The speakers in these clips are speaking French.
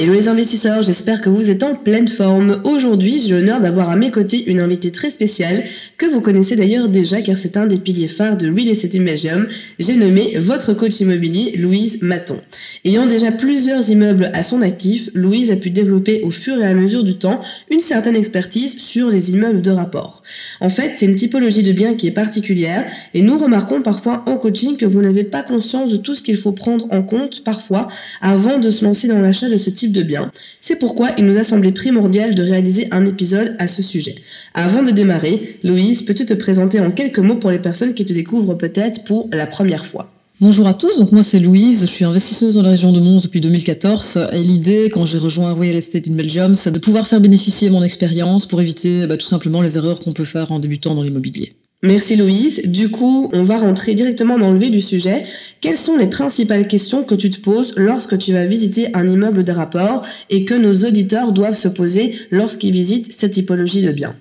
Hello les investisseurs, j'espère que vous êtes en pleine forme. Aujourd'hui, j'ai l'honneur d'avoir à mes côtés une invitée très spéciale que vous connaissez d'ailleurs déjà car c'est un des piliers phares de Real Estate in J'ai nommé votre coach immobilier, Louise Maton. Ayant déjà plusieurs immeubles à son actif, Louise a pu développer au fur et à mesure du temps une certaine expertise sur les immeubles de rapport. En fait, c'est une typologie de biens qui est particulière et nous remarquons parfois en coaching que vous n'avez pas conscience de tout ce qu'il faut prendre en compte parfois avant de se lancer dans l'achat de ce type de bien. C'est pourquoi il nous a semblé primordial de réaliser un épisode à ce sujet. Avant de démarrer, Louise, peux-tu te présenter en quelques mots pour les personnes qui te découvrent peut-être pour la première fois? Bonjour à tous, donc moi c'est Louise, je suis investisseuse dans la région de Mons depuis 2014 et l'idée quand j'ai rejoint Real Estate in Belgium c'est de pouvoir faire bénéficier mon expérience pour éviter bah, tout simplement les erreurs qu'on peut faire en débutant dans l'immobilier. Merci Louise. Du coup, on va rentrer directement dans le vif du sujet. Quelles sont les principales questions que tu te poses lorsque tu vas visiter un immeuble de rapport et que nos auditeurs doivent se poser lorsqu'ils visitent cette typologie de biens?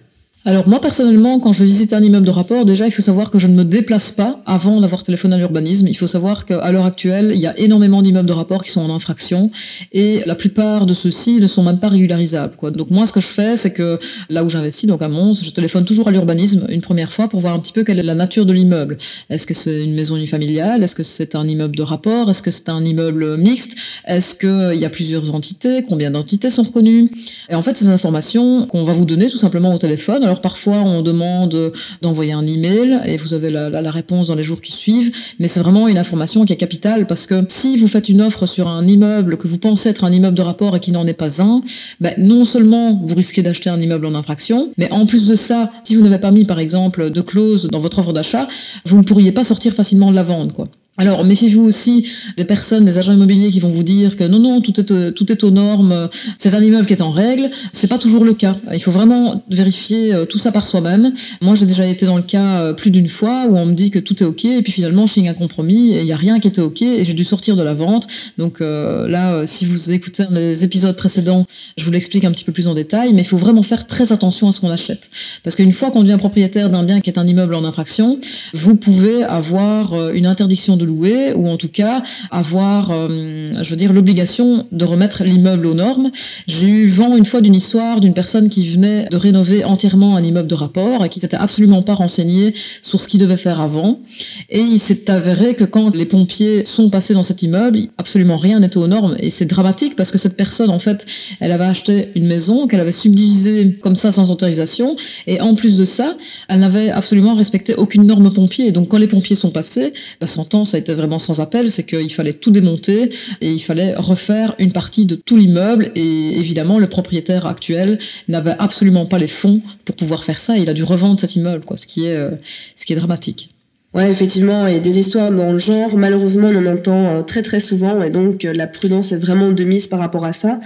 Alors moi personnellement, quand je visite un immeuble de rapport, déjà il faut savoir que je ne me déplace pas avant d'avoir téléphoné à l'urbanisme. Il faut savoir qu'à l'heure actuelle, il y a énormément d'immeubles de rapport qui sont en infraction et la plupart de ceux-ci ne sont même pas régularisables. Quoi. Donc moi ce que je fais, c'est que là où j'investis, donc à Mons, je téléphone toujours à l'urbanisme une première fois pour voir un petit peu quelle est la nature de l'immeuble. Est-ce que c'est une maison unifamiliale? Est-ce que c'est un immeuble de rapport? Est-ce que c'est un immeuble mixte? Est-ce qu'il y a plusieurs entités? Combien d'entités sont reconnues? Et en fait, ces informations qu'on va vous donner tout simplement au téléphone. Parfois, on demande d'envoyer un email et vous avez la, réponse dans les jours qui suivent. Mais c'est vraiment une information qui est capitale parce que si vous faites une offre sur un immeuble que vous pensez être un immeuble de rapport et qui n'en est pas un, ben, non seulement vous risquez d'acheter un immeuble en infraction, mais en plus de ça, si vous n'avez pas mis par exemple de clause dans votre offre d'achat, vous ne pourriez pas sortir facilement de la vente. Quoi. Alors, méfiez-vous aussi des personnes, des agents immobiliers qui vont vous dire que non, non, tout est, euh, tout est aux normes, c'est un immeuble qui est en règle. C'est pas toujours le cas. Il faut vraiment vérifier euh, tout ça par soi-même. Moi, j'ai déjà été dans le cas euh, plus d'une fois où on me dit que tout est OK et puis finalement, je signe un compromis et il n'y a rien qui était OK et j'ai dû sortir de la vente. Donc là, si vous écoutez les épisodes précédents, je vous l'explique un petit peu plus en détail, mais il faut vraiment faire très attention à ce qu'on achète. Parce qu'une fois qu'on devient propriétaire d'un bien qui est un immeuble en infraction, vous pouvez avoir une interdiction de louer ou en tout cas avoir, euh, je veux dire, l'obligation de remettre l'immeuble aux normes. J'ai eu vent une fois d'une histoire d'une personne qui venait de rénover entièrement un immeuble de rapport et qui s'était absolument pas renseigné sur ce qu'il devait faire avant. Et il s'est avéré que quand les pompiers sont passés dans cet immeuble, absolument rien n'était aux normes. Et c'est dramatique parce que cette personne, en fait, elle avait acheté une maison qu'elle avait subdivisée comme ça sans autorisation. Et en plus de ça, elle n'avait absolument respecté aucune norme pompier. Donc quand les pompiers sont passés, bah, son temps, ça était vraiment sans appel, c'est qu'il fallait tout démonter et il fallait refaire une partie de tout l'immeuble. Et évidemment, le propriétaire actuel n'avait absolument pas les fonds pour pouvoir faire ça. il a dû revendre cet immeuble, quoi, ce qui est, euh, ce qui est dramatique. Ouais, effectivement, et des histoires dans le genre, malheureusement, on en entend euh, très très souvent, et donc euh, la prudence est vraiment de mise par rapport à ça.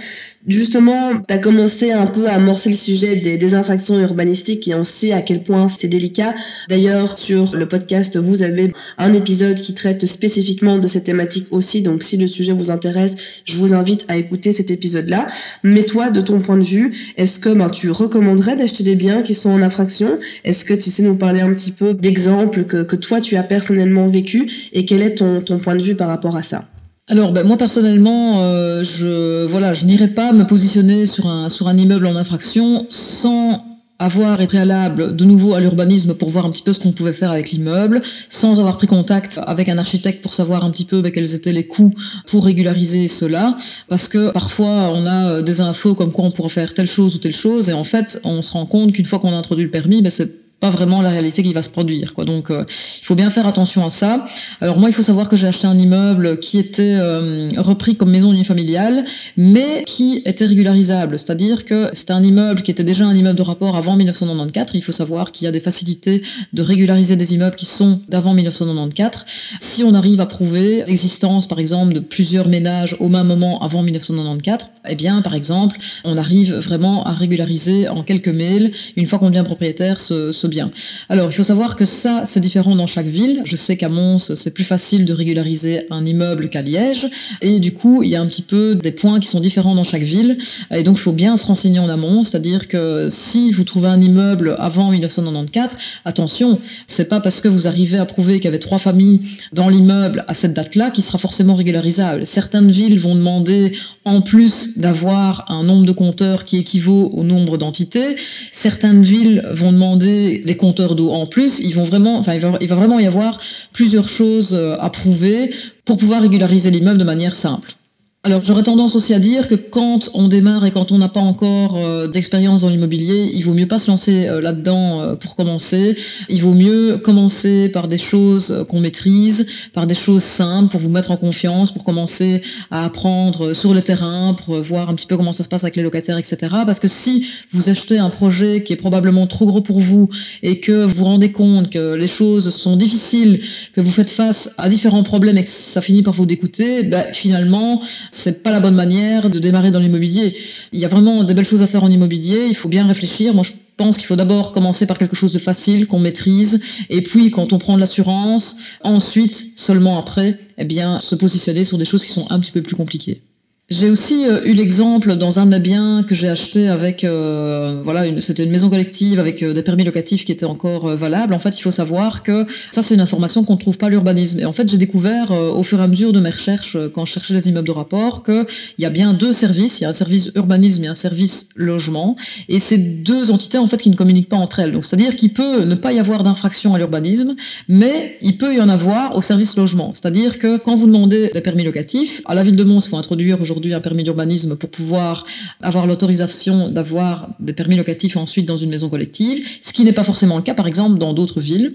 Justement, tu as commencé un peu à amorcer le sujet des, infractions urbanistiques et on sait à quel point c'est délicat. D'ailleurs, sur le podcast, vous avez un épisode qui traite spécifiquement de cette thématique aussi, donc si le sujet vous intéresse, je vous invite à écouter cet épisode-là. Mais toi, de ton point de vue, est-ce que ben, tu recommanderais d'acheter des biens qui sont en infraction? Est-ce que tu sais nous parler un petit peu d'exemples que, que toi tu as personnellement vécu et quel est ton, ton point de vue par rapport à ça? Alors, ben, moi personnellement, euh, je voilà, je n'irai pas me positionner sur un sur un immeuble en infraction sans avoir été préalable de nouveau à l'urbanisme pour voir un petit peu ce qu'on pouvait faire avec l'immeuble, sans avoir pris contact avec un architecte pour savoir un petit peu ben, quels étaient les coûts pour régulariser cela, parce que parfois on a euh, des infos comme quoi on pourrait faire telle chose ou telle chose, et en fait on se rend compte qu'une fois qu'on a introduit le permis, ben, c'est pas vraiment la réalité qui va se produire. Quoi. Donc, euh, il faut bien faire attention à ça. Alors moi, il faut savoir que j'ai acheté un immeuble qui était euh, repris comme maison unifamiliale, mais qui était régularisable. C'est-à-dire que c'était un immeuble qui était déjà un immeuble de rapport avant 1994. Il faut savoir qu'il y a des facilités de régulariser des immeubles qui sont d'avant 1994. Si on arrive à prouver l'existence, par exemple, de plusieurs ménages au même moment avant 1994, eh bien, par exemple, on arrive vraiment à régulariser en quelques mails, une fois qu'on devient propriétaire, ce, ce Alors, il faut savoir que ça, c'est différent dans chaque ville. Je sais qu'à Mons, c'est plus facile de régulariser un immeuble qu'à Liège. Et du coup, il y a un petit peu des points qui sont différents dans chaque ville. Et donc, il faut bien se renseigner en amont. C'est-à-dire que si vous trouvez un immeuble avant 1994, attention, c'est pas parce que vous arrivez à prouver qu'il y avait trois familles dans l'immeuble à cette date-là qui sera forcément régularisable. Certaines villes vont demander, en plus d'avoir un nombre de compteurs qui équivaut au nombre d'entités, certaines villes vont demander les compteurs d'eau en plus, ils vont vraiment, enfin, il va, il va vraiment y avoir plusieurs choses euh, à prouver pour pouvoir régulariser l'immeuble de manière simple. Alors j'aurais tendance aussi à dire que quand on démarre et quand on n'a pas encore euh, d'expérience dans l'immobilier, il vaut mieux pas se lancer euh, là-dedans euh, pour commencer. Il vaut mieux commencer par des choses qu'on maîtrise, par des choses simples pour vous mettre en confiance, pour commencer à apprendre sur le terrain, pour voir un petit peu comment ça se passe avec les locataires, etc. Parce que si vous achetez un projet qui est probablement trop gros pour vous et que vous vous rendez compte que les choses sont difficiles, que vous faites face à différents problèmes et que ça finit par vous dégoûter, ben, finalement c'est pas la bonne manière de démarrer dans l'immobilier. Il y a vraiment des belles choses à faire en immobilier. Il faut bien réfléchir. Moi, je pense qu'il faut d'abord commencer par quelque chose de facile, qu'on maîtrise, et puis quand on prend de l'assurance, ensuite, seulement après, eh bien, se positionner sur des choses qui sont un petit peu plus compliquées. J'ai aussi euh, eu l'exemple dans un de mes biens que j'ai acheté avec, euh, voilà, c'était une maison collective avec euh, des permis locatifs qui étaient encore valables. En fait, il faut savoir que ça, c'est une information qu'on ne trouve pas à l'urbanisme. Et en fait, j'ai découvert au fur et à mesure de mes recherches, quand je cherchais les immeubles de rapport, qu'il y a bien deux services. Il y a un service urbanisme et un service logement. Et c'est deux entités, en fait, qui ne communiquent pas entre elles. Donc, c'est-à-dire qu'il peut ne pas y avoir d'infraction à l'urbanisme, mais il peut y en avoir au service logement. C'est-à-dire que quand vous demandez des permis locatifs, à la ville de Mons, il faut introduire aujourd'hui un permis d'urbanisme pour pouvoir avoir l'autorisation d'avoir des permis locatifs ensuite dans une maison collective, ce qui n'est pas forcément le cas par exemple dans d'autres villes.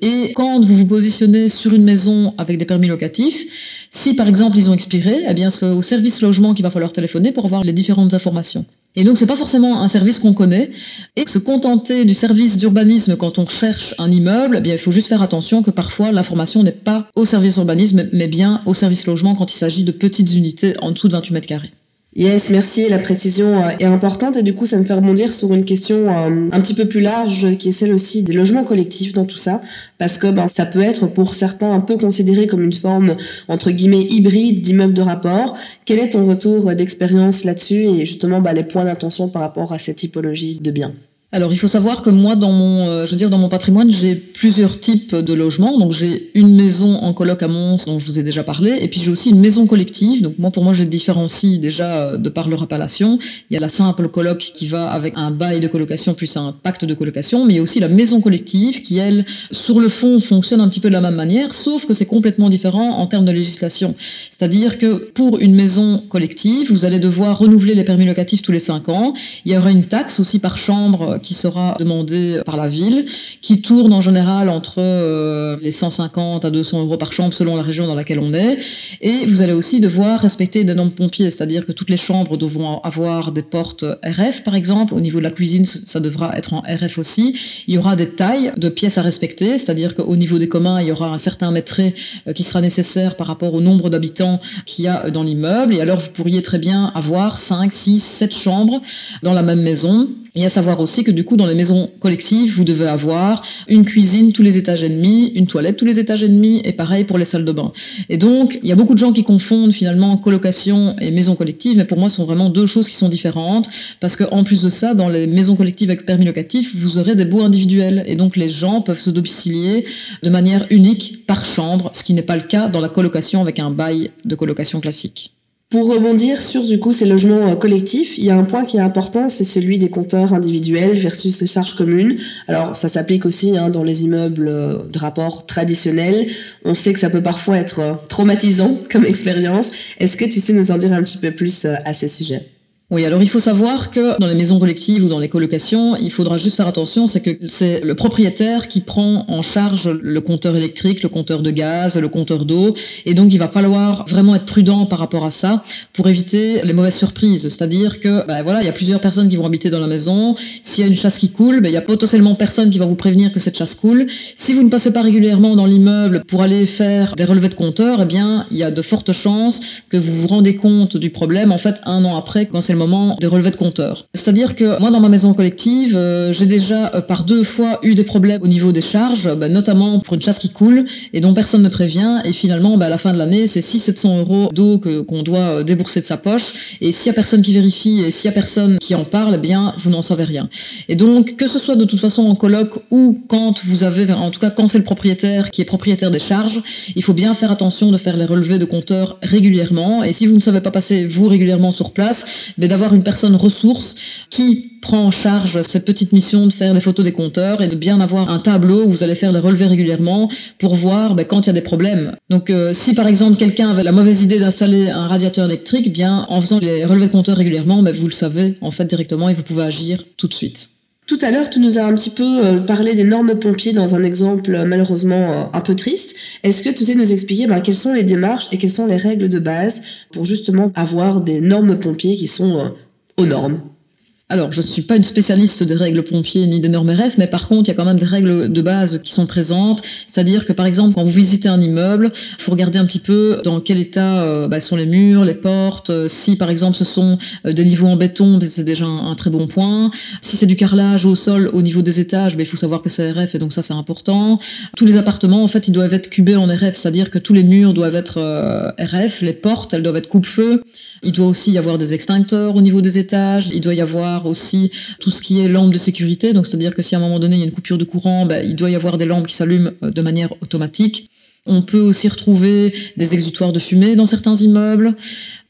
Et quand vous vous positionnez sur une maison avec des permis locatifs, si par exemple ils ont expiré, eh bien c'est au service logement qu'il va falloir téléphoner pour avoir les différentes informations. Et donc, c'est pas forcément un service qu'on connaît. Et se contenter du service d'urbanisme quand on cherche un immeuble, eh il faut juste faire attention que parfois l'information n'est pas au service urbanisme, mais bien au service logement quand il s'agit de petites unités en dessous de 28 mètres carrés. Yes, merci. La précision euh, est importante et du coup, ça me fait rebondir sur une question euh, un petit peu plus large qui est celle aussi des logements collectifs dans tout ça, parce que ben, ça peut être pour certains un peu considéré comme une forme entre guillemets hybride d'immeuble de rapport. Quel est ton retour d'expérience là-dessus et justement ben, les points d'attention par rapport à cette typologie de biens? Alors, il faut savoir que moi, dans mon, euh, je veux dire, dans mon patrimoine, j'ai plusieurs types de logements. Donc, j'ai une maison en coloc à Mons, dont je vous ai déjà parlé, et puis j'ai aussi une maison collective. Donc, moi, pour moi, je les différencie déjà euh, de par leur appellation. Il y a la simple coloc qui va avec un bail de colocation plus un pacte de colocation, mais il y a aussi la maison collective qui, elle, sur le fond, fonctionne un petit peu de la même manière, sauf que c'est complètement différent en termes de législation. C'est-à-dire que pour une maison collective, vous allez devoir renouveler les permis locatifs tous les cinq ans. Il y aura une taxe aussi par chambre qui sera demandé par la ville, qui tourne en général entre euh, les 150 à 200 euros par chambre selon la région dans laquelle on est. Et vous allez aussi devoir respecter des normes pompiers, c'est-à-dire que toutes les chambres devront avoir des portes RF, par exemple. Au niveau de la cuisine, ça devra être en RF aussi. Il y aura des tailles de pièces à respecter, c'est-à-dire qu'au niveau des communs, il y aura un certain mètre euh, qui sera nécessaire par rapport au nombre d'habitants qu'il y a dans l'immeuble. Et alors, vous pourriez très bien avoir 5, 6, 7 chambres dans la même maison et à savoir aussi que du coup, dans les maisons collectives, vous devez avoir une cuisine tous les étages et demi, une toilette tous les étages et demi, et pareil pour les salles de bain. Et donc, il y a beaucoup de gens qui confondent finalement colocation et maison collective, mais pour moi, ce sont vraiment deux choses qui sont différentes, parce qu'en plus de ça, dans les maisons collectives avec permis locatif, vous aurez des baux individuels, et donc les gens peuvent se domicilier de manière unique par chambre, ce qui n'est pas le cas dans la colocation avec un bail de colocation classique. Pour rebondir sur du coup ces logements euh, collectifs, il y a un point qui est important, c'est celui des compteurs individuels versus les charges communes. Alors ça s'applique aussi hein, dans les immeubles euh, de rapport traditionnels. On sait que ça peut parfois être euh, traumatisant comme expérience. Est-ce que tu sais nous en dire un petit peu plus à ce sujet? Oui, alors il faut savoir que dans les maisons collectives ou dans les colocations, il faudra juste faire attention, c'est que c'est le propriétaire qui prend en charge le compteur électrique, le compteur de gaz, le compteur d'eau, et donc il va falloir vraiment être prudent par rapport à ça pour éviter les mauvaises surprises. C'est-à-dire que, ben voilà, il y a plusieurs personnes qui vont habiter dans la maison. S'il y a une chasse qui coule, ben, il y a potentiellement personne qui va vous prévenir que cette chasse coule. Si vous ne passez pas régulièrement dans l'immeuble pour aller faire des relevés de compteur, eh bien, il y a de fortes chances que vous vous rendez compte du problème en fait un an après quand c'est moment des relevés de compteurs. C'est-à-dire que moi, dans ma maison collective, euh, j'ai déjà euh, par deux fois eu des problèmes au niveau des charges, bah, notamment pour une chasse qui coule et dont personne ne prévient. Et finalement, bah, à la fin de l'année, c'est 600-700 euros d'eau qu'on doit euh, débourser de sa poche. Et s'il y a personne qui vérifie et s'il y a personne qui en parle, eh bien, vous n'en savez rien. Et donc, que ce soit de toute façon en coloc ou quand vous avez, en tout cas quand c'est le propriétaire qui est propriétaire des charges, il faut bien faire attention de faire les relevés de compteurs régulièrement. Et si vous ne savez pas passer vous régulièrement sur place, ben, d'avoir une personne ressource qui prend en charge cette petite mission de faire les photos des compteurs et de bien avoir un tableau où vous allez faire les relevés régulièrement pour voir ben, quand il y a des problèmes. Donc euh, si par exemple quelqu'un avait la mauvaise idée d'installer un radiateur électrique, bien en faisant les relevés de compteurs régulièrement, ben, vous le savez en fait directement et vous pouvez agir tout de suite. Tout à l'heure, tu nous as un petit peu euh, parlé des normes pompiers dans un exemple euh, malheureusement un peu triste. Est-ce que tu sais nous expliquer ben, quelles sont les démarches et quelles sont les règles de base pour justement avoir des normes pompiers qui sont aux normes? Alors, je ne suis pas une spécialiste des règles pompiers ni des normes RF, mais par contre, il y a quand même des règles de base qui sont présentes. C'est-à-dire que, par exemple, quand vous visitez un immeuble, il faut regarder un petit peu dans quel état euh, bah, sont les murs, les portes. Euh, si, par exemple, ce sont euh, des niveaux en béton, ben, c'est déjà un, très bon point. Si c'est du carrelage au sol, au niveau des étages, ben, il faut savoir que c'est RF, et donc ça, c'est important. Tous les appartements, en fait, ils doivent être cubés en RF, c'est-à-dire que tous les murs doivent être RF, les portes, elles doivent être coupe-feu. Il doit aussi y avoir des extincteurs au niveau des étages. Il doit y avoir aussi tout ce qui est lampe de sécurité. Donc, c'est-à-dire que si à un moment donné il y a une coupure de courant, ben, il doit y avoir des lampes qui s'allument euh, de manière automatique. On peut aussi retrouver des exutoires de fumée dans certains immeubles.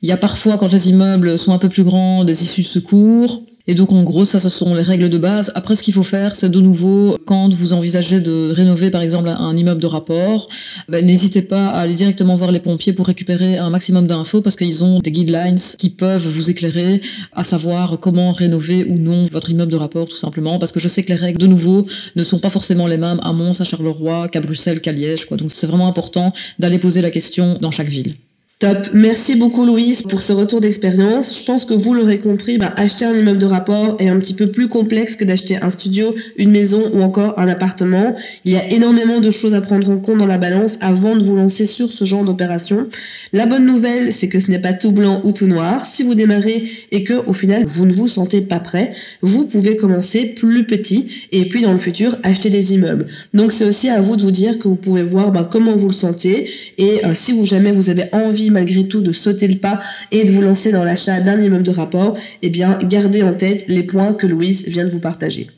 Il y a parfois, quand les immeubles sont un peu plus grands, des issues de secours. Et donc en gros, ça, ce sont les règles de base. Après, ce qu'il faut faire, c'est de nouveau, quand vous envisagez de rénover par exemple un immeuble de rapport, ben, n'hésitez pas à aller directement voir les pompiers pour récupérer un maximum d'infos parce qu'ils ont des guidelines qui peuvent vous éclairer à savoir comment rénover ou non votre immeuble de rapport tout simplement. Parce que je sais que les règles, de nouveau, ne sont pas forcément les mêmes à Mons, à Charleroi, qu'à Bruxelles, qu'à Liège. Donc c'est vraiment important d'aller poser la question dans chaque ville. Top. Merci beaucoup Louise pour ce retour d'expérience. Je pense que vous l'aurez compris, bah, acheter un immeuble de rapport est un petit peu plus complexe que d'acheter un studio, une maison ou encore un appartement. Il y a énormément de choses à prendre en compte dans la balance avant de vous lancer sur ce genre d'opération. La bonne nouvelle, c'est que ce n'est pas tout blanc ou tout noir. Si vous démarrez et que au final vous ne vous sentez pas prêt, vous pouvez commencer plus petit et puis dans le futur acheter des immeubles. Donc c'est aussi à vous de vous dire que vous pouvez voir bah, comment vous le sentez et euh, si vous jamais vous avez malgré tout de sauter le pas et de vous lancer dans l'achat d'un immeuble de rapport, eh bien gardez en tête les points que Louise vient de vous partager.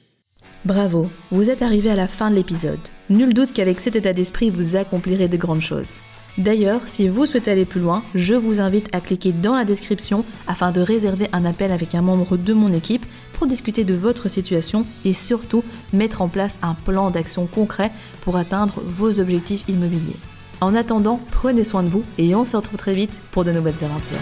Bravo, vous êtes arrivé à la fin de l'épisode. Nul doute qu'avec cet état d'esprit, vous accomplirez de grandes choses. D'ailleurs, si vous souhaitez aller plus loin, je vous invite à cliquer dans la description afin de réserver un appel avec un membre de mon équipe pour discuter de votre situation et surtout mettre en place un plan d'action concret pour atteindre vos objectifs immobiliers. En attendant, prenez soin de vous et on se retrouve très vite pour de nouvelles aventures.